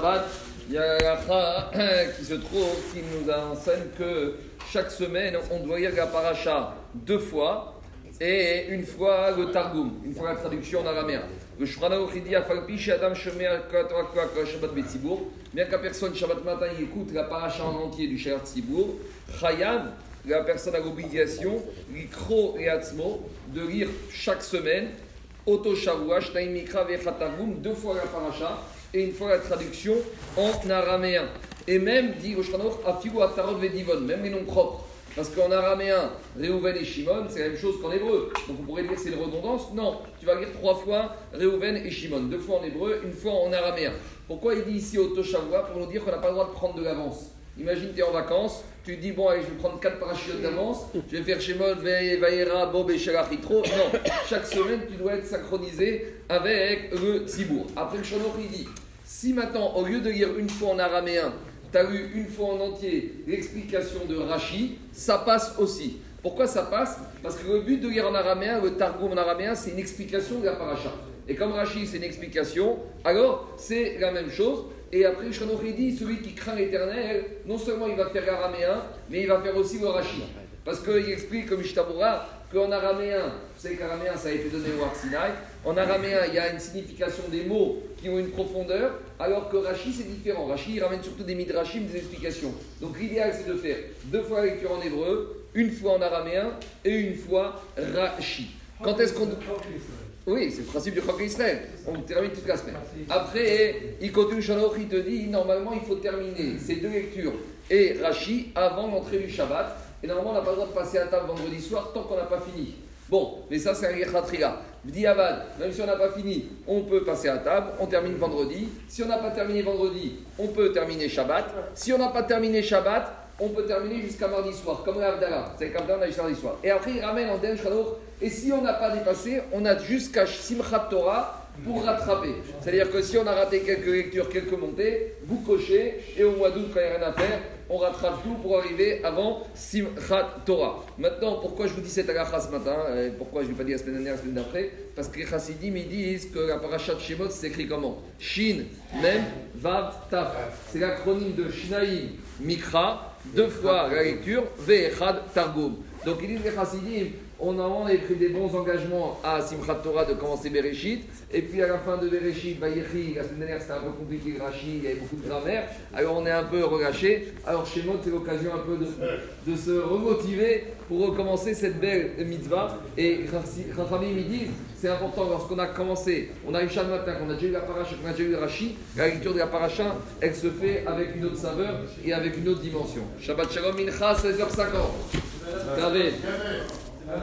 Shabbat, il y a la qui se trouve qui nous enseigne que chaque semaine, on doit lire la paracha deux fois et une fois le Targum, une fois la traduction en araméen. Le dit Adam Shabbat bien que la personne Shabbat matin il écoute la paracha en entier du Shabbat Tzibour, Chayav, la personne a l'obligation, l'ikro et atzmo, de lire chaque semaine Oto Shavua, Shtaim Mikra Targum, deux fois la paracha et une fois la traduction en araméen. Et même, dit Shulchan Afigu Atarot Vedivon, même les noms propres. Parce qu'en araméen, Réhouven et Shimon, c'est la même chose qu'en hébreu. Donc on pourrait dire c'est une redondance. Non, tu vas lire trois fois Réhouven et Shimon, deux fois en hébreu, une fois en araméen. Pourquoi il dit ici au Toshavua Pour nous dire qu'on n'a pas le droit de prendre de l'avance? Imagine, tu es en vacances, tu dis, bon, allez, je vais prendre quatre parachutes d'avance, je vais faire Shemot, Vaïra, Bob et Shalachitro. Non, chaque semaine, tu dois être synchronisé avec le Tzibour. Après le Shonor, il dit, si maintenant, au lieu de lire une fois en araméen, tu as lu une fois en entier l'explication de Rashi, ça passe aussi. Pourquoi ça passe Parce que le but de lire en araméen, le Targum en araméen, c'est une explication de la paracha. Et comme Rashi, c'est une explication, alors c'est la même chose. Et après, Shanochi dit celui qui craint l'éternel, non seulement il va faire l'araméen, mais il va faire aussi le Rashi. Parce qu'il explique, comme Ishtabura, qu'en araméen, vous savez qu'araméen ça a été donné au Arsinaï, en araméen il y a une signification des mots qui ont une profondeur, alors que Rashi c'est différent. Rashi il ramène surtout des midrashim, des explications. Donc l'idéal c'est de faire deux fois la lecture en hébreu, une fois en araméen et une fois Rashi. Quand est-ce qu'on. Oui, c'est le principe du Chok Israël. On termine toute la semaine. Après, il continue il te dit normalement il faut terminer ces deux lectures et Rashi avant l'entrée du Shabbat. Et normalement, on n'a pas le droit de passer à table vendredi soir tant qu'on n'a pas fini. Bon, mais ça, c'est un Yechatria. Avad, même si on n'a pas fini, on peut passer à table, on termine vendredi. Si on n'a pas terminé vendredi, on peut terminer Shabbat. Si on n'a pas terminé Shabbat, on peut terminer jusqu'à mardi soir, comme l'Avdala. C'est comme on a mardi soir. Et après, il ramène en Den Et si on n'a pas dépassé, on a jusqu'à Simchat Torah pour rattraper. C'est-à-dire que si on a raté quelques lectures, quelques montées, vous cochez, et au mois d'août, quand il n'y a rien à faire, on rattrape tout pour arriver avant Simchat Torah. Maintenant, pourquoi je vous dis cette agacha ce matin Pourquoi je ne l'ai pas dit la semaine dernière, la semaine d'après? Parce que les chassidim, ils disent que la parachat Shemot s'écrit comment? Shin, Mem, Vav, Taf. C'est l'acronyme de Shinaïm, Mikra, deux fois la lecture, Ve'echad, Targum. Donc ils disent les chassidim, on a pris des bons engagements à Simchat Torah de commencer Bereshit, et puis à la fin de Bereshit, Vayechi, la semaine dernière c'était un peu compliqué, Rashi, il y avait beaucoup de grammaire, alors on est un peu relâché. Alors chez moi, c'est l'occasion un peu de, se remotiver pour recommencer cette belle mitzvah. Et Rachamim, ils disent, c'est important lorsqu'on a commencé, on a eu le matin, qu'on a déjà eu la qu'on a déjà eu le Rashi, la lecture de la elle se fait avec une autre saveur et avec une autre dimension. Shabbat Shalom Mincha, 16h50.